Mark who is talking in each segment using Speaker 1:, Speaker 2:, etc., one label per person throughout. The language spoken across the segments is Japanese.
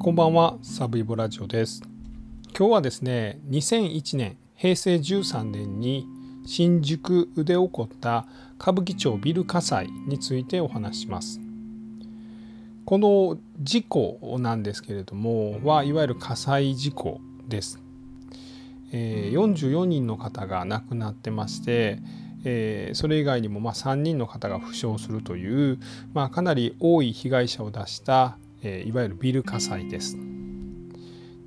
Speaker 1: こんばんはサブイボラジオです。今日はですね2001年平成13年に新宿で起こった歌舞伎町ビル火災についてお話します。この事故なんですけれどもはいわゆる火災事故です、え、44人の方が亡くなってましてえ、それ以外にもま3人の方が負傷するという、まあ、かなり多い被害者を出したえいわゆるビル火災です。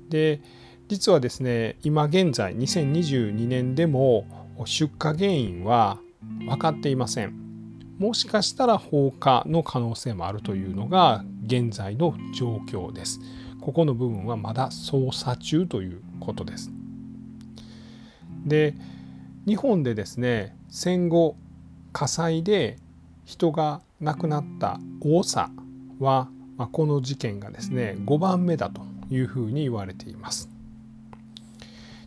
Speaker 1: で実はですね今現在2022年でも出火原因は分かっていません。もしかしたら放火の可能性もあるというのが現在の状況です。ここの部分はまだ捜査中ということです。で日本でですね戦後火災で人が亡くなった多さはまあ、この事件がですね5番目だというふうに言われています。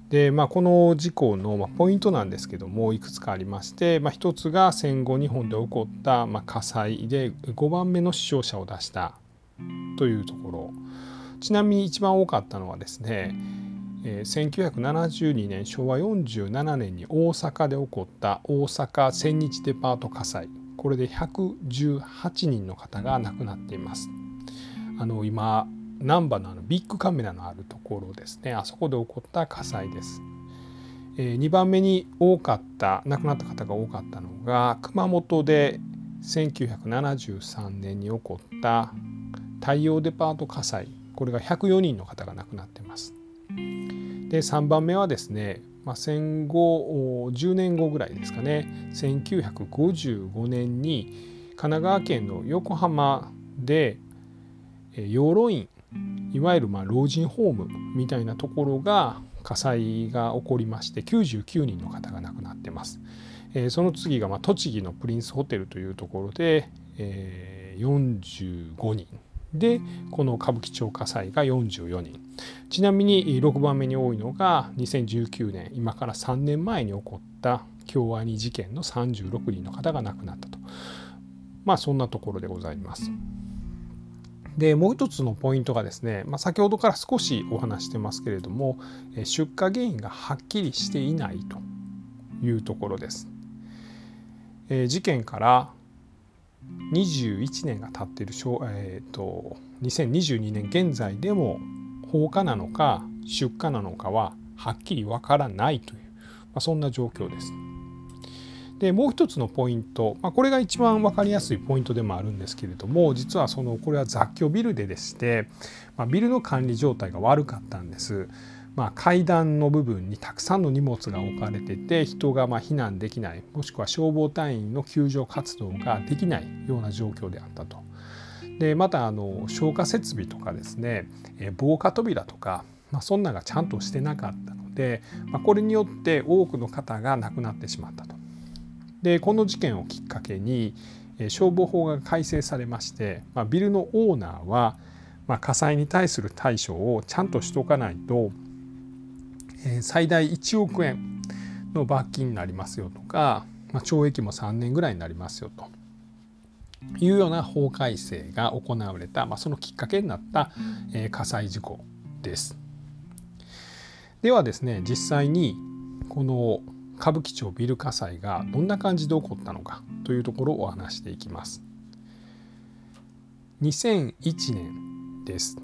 Speaker 1: でまあ、この事故のポイントなんですけどもいくつかありまして、まあ、一つが戦後日本で起こったま火災で5番目の死傷者を出したというところちなみに一番多かったのはですね1972年昭和47年に大阪で起こった大阪千日デパート火災これで118人の方が亡くなっています。あの今難波のあのビッグカメラのあるところですねあそこで起こった火災です。えー、2番目に多かった亡くなった方が多かったのが熊本で1973年に起こった太陽デパート火災これが104人の方が亡くなってます。で3番目はですね、まあ、戦後10年後ぐらいですかね1955年に神奈川県の横浜で養老院いわゆるま老人ホームみたいなところが火災が起こりまして99人の方が亡くなってます。えその次がま栃木のプリンスホテルというところで、え45人でこの歌舞伎町火災が44人ちなみに6番目に多いのが2019年今から3年前に起こった京アニ事件の36人の方が亡くなったとまあそんなところでございます。でもう一つのポイントがですね、まあ、先ほどから少しお話してますけれども出火原因がはっきりしていないというところです。え事件から21年が経っている、えーと、2022年現在でも放火なのか出火なのかははっきりわからないという、まあ、そんな状況です。でもう一つのポイント、まあ、これが一番分かりやすいポイントでもあるんですけれども実はそのこれは雑居ビルででして、まあ、ビルの管理状態が悪かったんです。まあ、階段の部分にたくさんの荷物が置かれてて人がま避難できないもしくは消防隊員の救助活動ができないような状況であったと。でまたあの消火設備とかですね防火扉とか、まあ、そんながちゃんとしてなかったので、まあ、これによって多くの方が亡くなってしまったと。でこの事件をきっかけに消防法が改正されまして、まあ、ビルのオーナーは、まあ、火災に対する対処をちゃんとしとかないと、えー、最大1億円の罰金になりますよとか、まあ、懲役も3年ぐらいになりますよというような法改正が行われた、まあ、そのきっかけになった、えー、火災事故です。ではですね実際にこの歌舞伎町ビル火災がどんな感じで起こったのかというところをお話していきます。2001年です。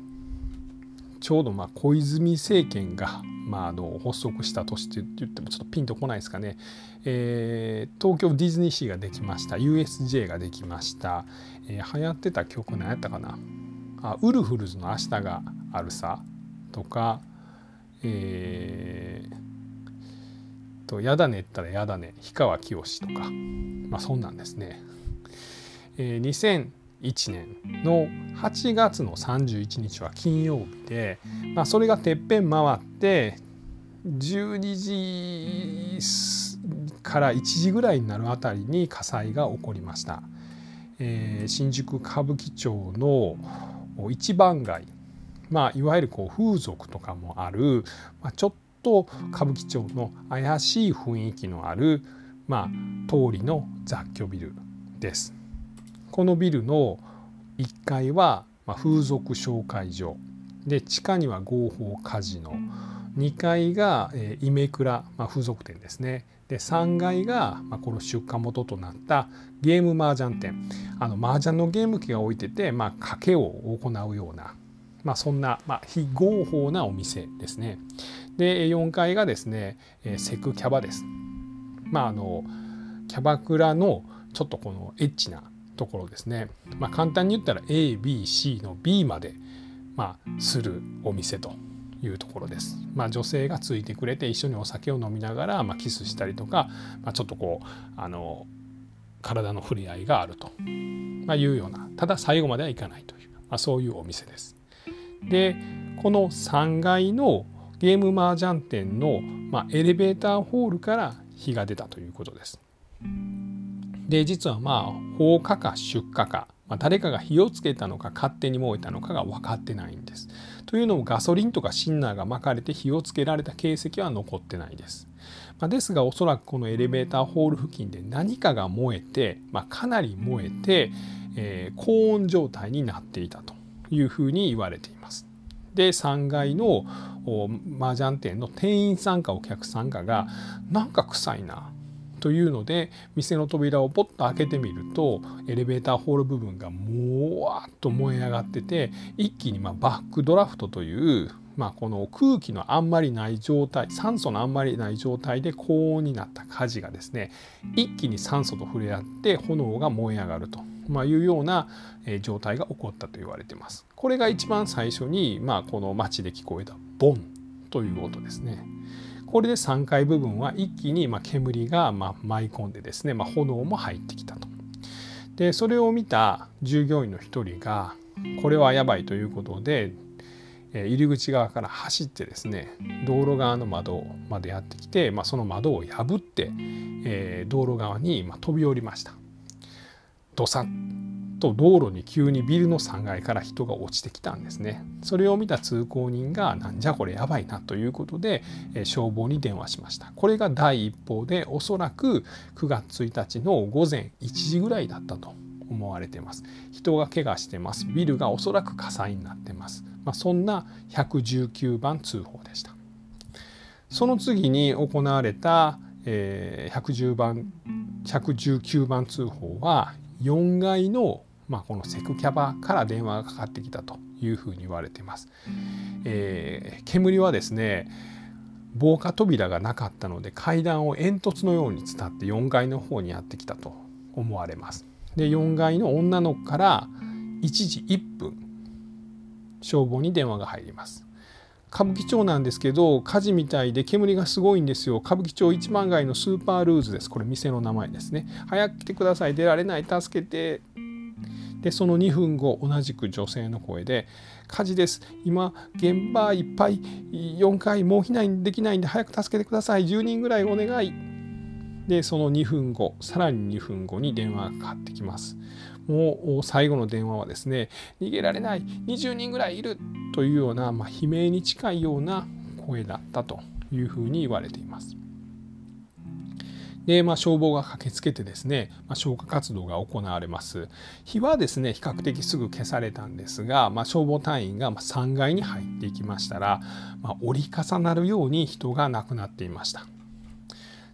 Speaker 1: ちょうどま小泉政権がまあ、あの発足した年って言ってもちょっとピンとこないですかね、えー、東京ディズニーシーができました USJ ができました、えー、流行ってた曲何やったかなあウルフルズの「明日があるさ」とか、えー、と「やだね」ったら「やだね」氷川きよしとかまあそんなんですね。えー、2001年の8月の31日は金曜日で、まあ、それがてっぺん回って12時から1時ぐらいになるあたりに火災が起こりました。えー、新宿歌舞伎町の一番街まあ、いわゆるこう風俗とかもある、まあ、ちょっと歌舞伎町の怪しい雰囲気のある、まあ、通りの雑居ビルです。このビルの1階は、風俗紹介所。で地下には合法カジノ。2階が、イメクラ、まあ、風俗店ですね。で3階が、まあ、この出荷元となったゲーム麻雀店。あの麻雀のゲーム機が置いてて、まあ、賭けを行うような、まあ、そんな、まあ、非合法なお店ですね。で4階がですね、セクキャバですまああのキャバクラのちょっとこのエッチなところですね、まあ、簡単に言ったら ABC の B まで、まあ、するお店というところです。まあ、女性がついてくれて一緒にお酒を飲みながら、まあ、キスしたりとか、まあ、ちょっとこうあの体の触れ合いがあると、まあ、いうようなただ最後まではいかないという、まあ、そういうお店です。でこの3階のゲーム麻雀店の、ま、エレベーターホールから火が出たということです。で実はまあ放火か出火か、まあ、誰かが火をつけたのか勝手に燃えたのかが分かってないんです。というのもガソリンとかシンナーが巻かれて火をつけられた形跡は残ってないです。まあ、ですがおそらくこのエレベーターホール付近で何かが燃えて、まあ、かなり燃えて、えー、高温状態になっていたというふうに言われています。で3階の麻雀店の店員さんかお客さんかがなんか臭いなというので店の扉をポッと開けてみるとエレベーターホール部分がもわっと燃え上がってて一気にまバックドラフトというまあ、この空気のあんまりない状態酸素のあんまりない状態で高温になった火事がですね一気に酸素と触れ合って炎が燃え上がると、まあ、いうような状態が起こったと言われてます。これが一番最初に、まあ、この街で聞こえたボンという音ですね。これで3階部分は一気にま煙がま舞い込んでですね、まあ、炎も入ってきたと。でそれを見た従業員の一人がこれはやばいということで入り口側から走ってですね道路側の窓までやってきて、まあ、その窓を破って、え、道路側に飛び降りました。どさと道路に急にビルの3階から人が落ちてきたんですね。それを見た通行人がなんじゃこれやばいなということで消防に電話しました。これが第一報でおそらく9月1日の午前1時ぐらいだったと思われてます。人が怪我してます。ビルがおそらく火災になってます、まあ、そんな119番通報でした。その次に行われた、えー、110番119番通報は4階のまあ、このセクキャバから電話がかかってきたというふうに言われています。えー、煙はですね防火扉がなかったので階段を煙突のように伝って4階の方にやってきたと思われます。で4階の女の子から1時1分消防に電話が入ります。歌舞伎町なんですけど火事みたいで煙がすごいんですよ。歌舞伎町一番街のスーパールーズです。これ店の名前ですね。早く来てください。出られない。助けて。でその2分後同じく女性の声で「火事です。今現場いっぱい4回もう避難できないんで早く助けてください。10人ぐらいお願い」でその2分後さらに2分後に電話がかかってきます。もう最後の電話はですね逃げられない20人ぐらいいるというような、まあ、悲鳴に近いような声だったというふうに言われています。で、まあ、消防が駆けつけてですね、まあ、消火活動が行われます。火はですね比較的すぐ消されたんですが、まあ、消防隊員が3階に入っていきましたら、まあ、折り重なるように人が亡くなっていました。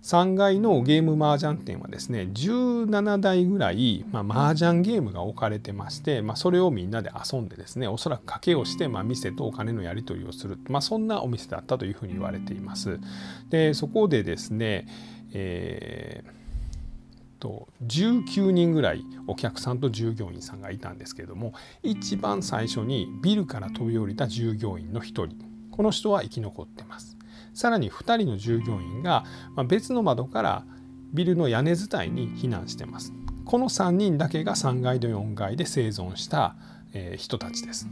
Speaker 1: 3階のゲーム麻雀店はですね17台ぐらい、まあ、麻雀ゲームが置かれてまして、まあ、それをみんなで遊んでですねおそらく賭けをして、まあ、店とお金のやり取りをする、まあ、そんなお店だったというふうに言われています。でそこでですねえー、19人ぐらいお客さんと従業員さんがいたんですけれども一番最初にビルから飛び降りた従業員の1人この人は生き残ってます。さらに2人の従業員が別の窓からビルの屋根伝いに避難してます。この3人だけが3階と4階で生存した人たちです。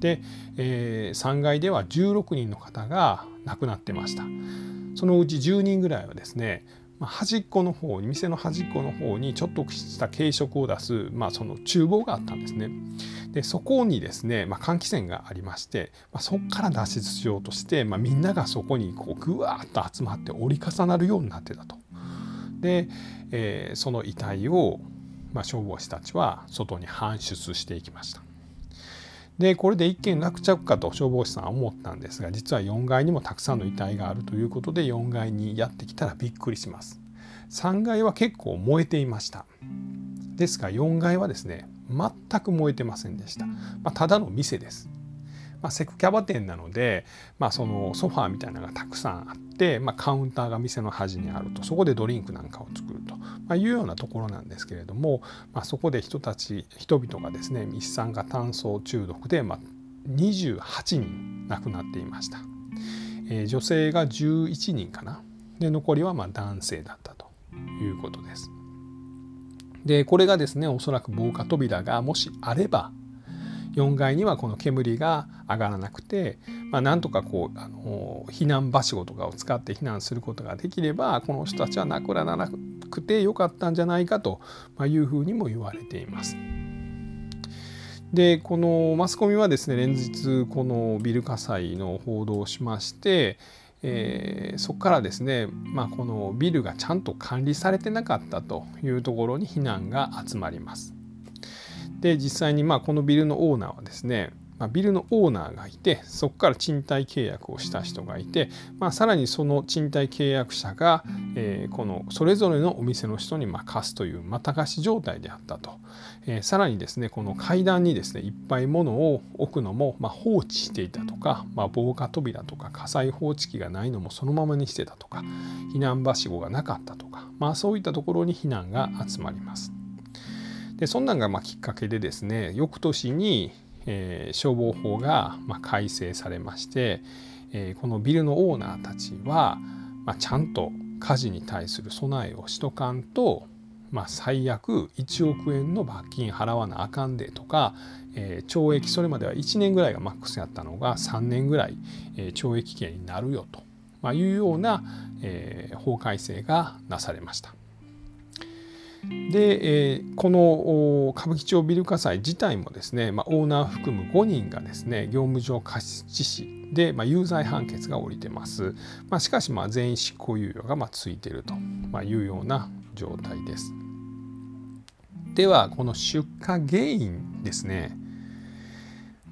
Speaker 1: で、え、3階では16人の方が亡くなってました。そのうち10人ぐらいはですね端っこの方に店の端っこの方にちょっとした軽食を出す、まあ、その厨房があったんですね。でそこにですね、まあ、換気扇がありまして、まあ、そこから脱出しようとして、まあ、みんながそこにこうぐわーっと集まって折り重なるようになってたと。で、えー、その遺体を、まあ、消防士たちは外に搬出していきました。でこれで一件落着かと消防士さんは思ったんですが実は4階にもたくさんの遺体があるということで4階にやってきたらびっくりします。3階は結構燃えていました。ですが4階はですね全く燃えてませんでした、まあ、ただの店です。まあ、セクキャバ店なので、まあ、そのソファーみたいなのがたくさんあって、まあ、カウンターが店の端にあると。そこでドリンクなんかを作ると、まあ、いうようなところなんですけれども、まあ、そこで人たち人々がですね一酸化炭素中毒で、まあ、28人亡くなっていました、えー、女性が11人かな。で残りはま男性だったということです。でこれがですねおそらく防火扉がもしあれば4階にはこの煙が上がらなくて、まあ、なんとかこうあの避難はしごとかを使って避難することができればこの人たちは亡くならなくてよかったんじゃないかというふうにも言われています。でこのマスコミはですね連日このビル火災の報道をしまして、えー、そこからですね、まあ、このビルがちゃんと管理されてなかったというところに非難が集まります。で実際にまあこのビルのオーナーはですねまあ、ビルのオーナーがいてそこから賃貸契約をした人がいて、まあ、さらにその賃貸契約者が、えー、このそれぞれのお店の人にまあ貸すというまた貸し状態であったと、えー、さらにですねこの階段にですねいっぱい物を置くのも、まあ、放置していたとか、まあ、防火扉とか火災報知器がないのもそのままにしてたとか避難はしごがなかったとか、まあ、そういったところに避難が集まります。でそんなんがまあきっかけでですね翌年に、えー、消防法がまあ改正されまして、えー、このビルのオーナーたちは、まあ、ちゃんと火事に対する備えをしとかんと、まあ、最悪1億円の罰金払わなあかんでとか、えー、懲役それまでは1年ぐらいがマックスやったのが3年ぐらい、えー、懲役刑になるよと、まあ、いうような、えー、法改正がなされました。で、えー、この歌舞伎町ビル火災自体もですね、まあ、オーナー含む5人がですね業務上過失致死で、まあ、有罪判決が下りてます、まあ、しかしまあ全員執行猶予がまあついているというような状態です。ではこの出火原因ですね、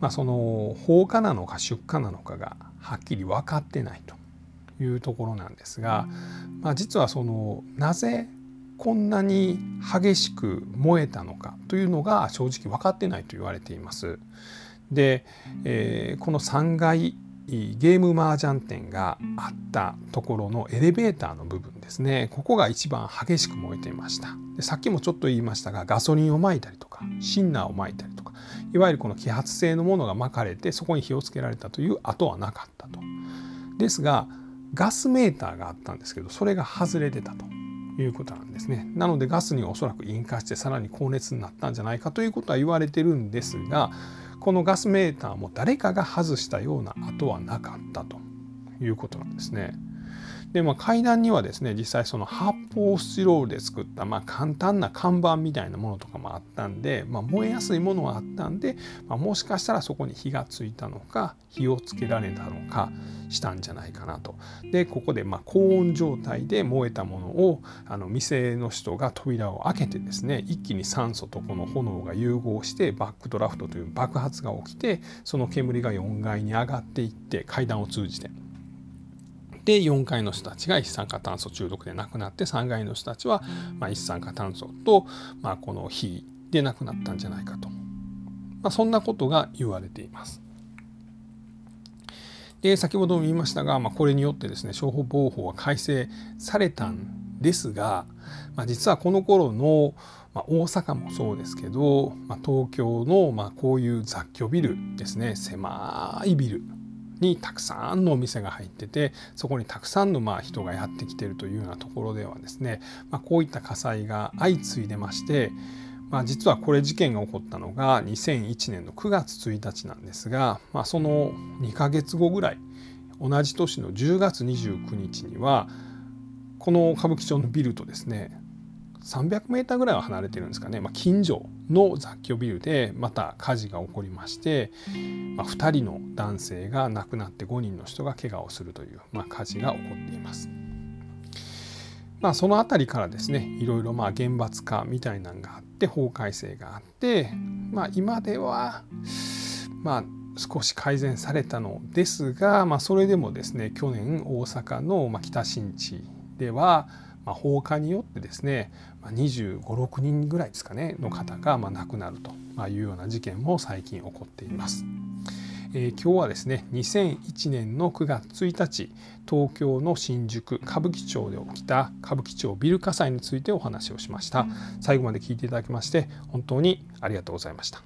Speaker 1: まあ、その放火なのか出火なのかがはっきり分かってないというところなんですが、まあ、実はそのなぜこんなに激しく燃えたのかというのが正直分かってないと言われています。で、えー、この3階ゲームマージャン店があったところのエレベーターの部分ですね。ここが一番激しく燃えていました。でさっきもちょっと言いましたがガソリンをまいたりとかシンナーをまいたりとかいわゆるこの揮発性のものがまかれてそこに火をつけられたという跡はなかったと。ですがガスメーターがあったんですけどそれが外れてたと。いうことなんですね。なのでガスにおそらく引火してさらに高熱になったんじゃないかということは言われてるんですがこのガスメーターも誰かが外したような跡はなかったということなんですね。で、まあ、階段にはですね実際その発泡スチロールで作った、まあ、簡単な看板みたいなものとかもあったんで、まあ、燃えやすいものはあったんで、まあ、もしかしたらそこに火がついたのか火をつけられたのかしたんじゃないかなと。でここでまあ高温状態で燃えたものをあの店の人が扉を開けてですね一気に酸素とこの炎が融合してバックドラフトという爆発が起きてその煙が4階に上がっていって階段を通じて。で4階の人たちが一酸化炭素中毒で亡くなって3階の人たちはま一酸化炭素とまあこの火で亡くなったんじゃないかと、まあ、そんなことが言われています。で先ほども言いましたが、まあ、これによってですね商法法は改正されたんですが、まあ、実はこの頃の、まあ、大阪もそうですけど、まあ、東京の、まあ、こういう雑居ビルですね狭いビルにたくさんのお店が入っててそこにたくさんのまあ人がやってきてるというようなところではですね、まあ、こういった火災が相次いでまして、まあ、実はこれ事件が起こったのが2001年の9月1日なんですが、まあ、その2ヶ月後ぐらい同じ年の10月29日にはこの歌舞伎町のビルとですね300メーターぐらいは離れてるんですかね、まあ、近所の雑居ビルでまた火事が起こりまして、まあ、2人の男性が亡くなって5人の人が怪我をするという、まあ、火事が起こっています。まあ、その辺りからですねいろいろまあ厳罰化みたいなのがあって法改正があって、まあ、今ではまあ少し改善されたのですが、まあ、それでもですね去年大阪の北新地では、まあ、放火によってですね2 5 6人ぐらいですかねの方がまあ亡くなるというような事件も最近起こっています。えー、今日はですね2001年の9月1日東京の新宿歌舞伎町で起きた歌舞伎町ビル火災についてお話をしました最後まで聞いていただきまして本当にありがとうございました。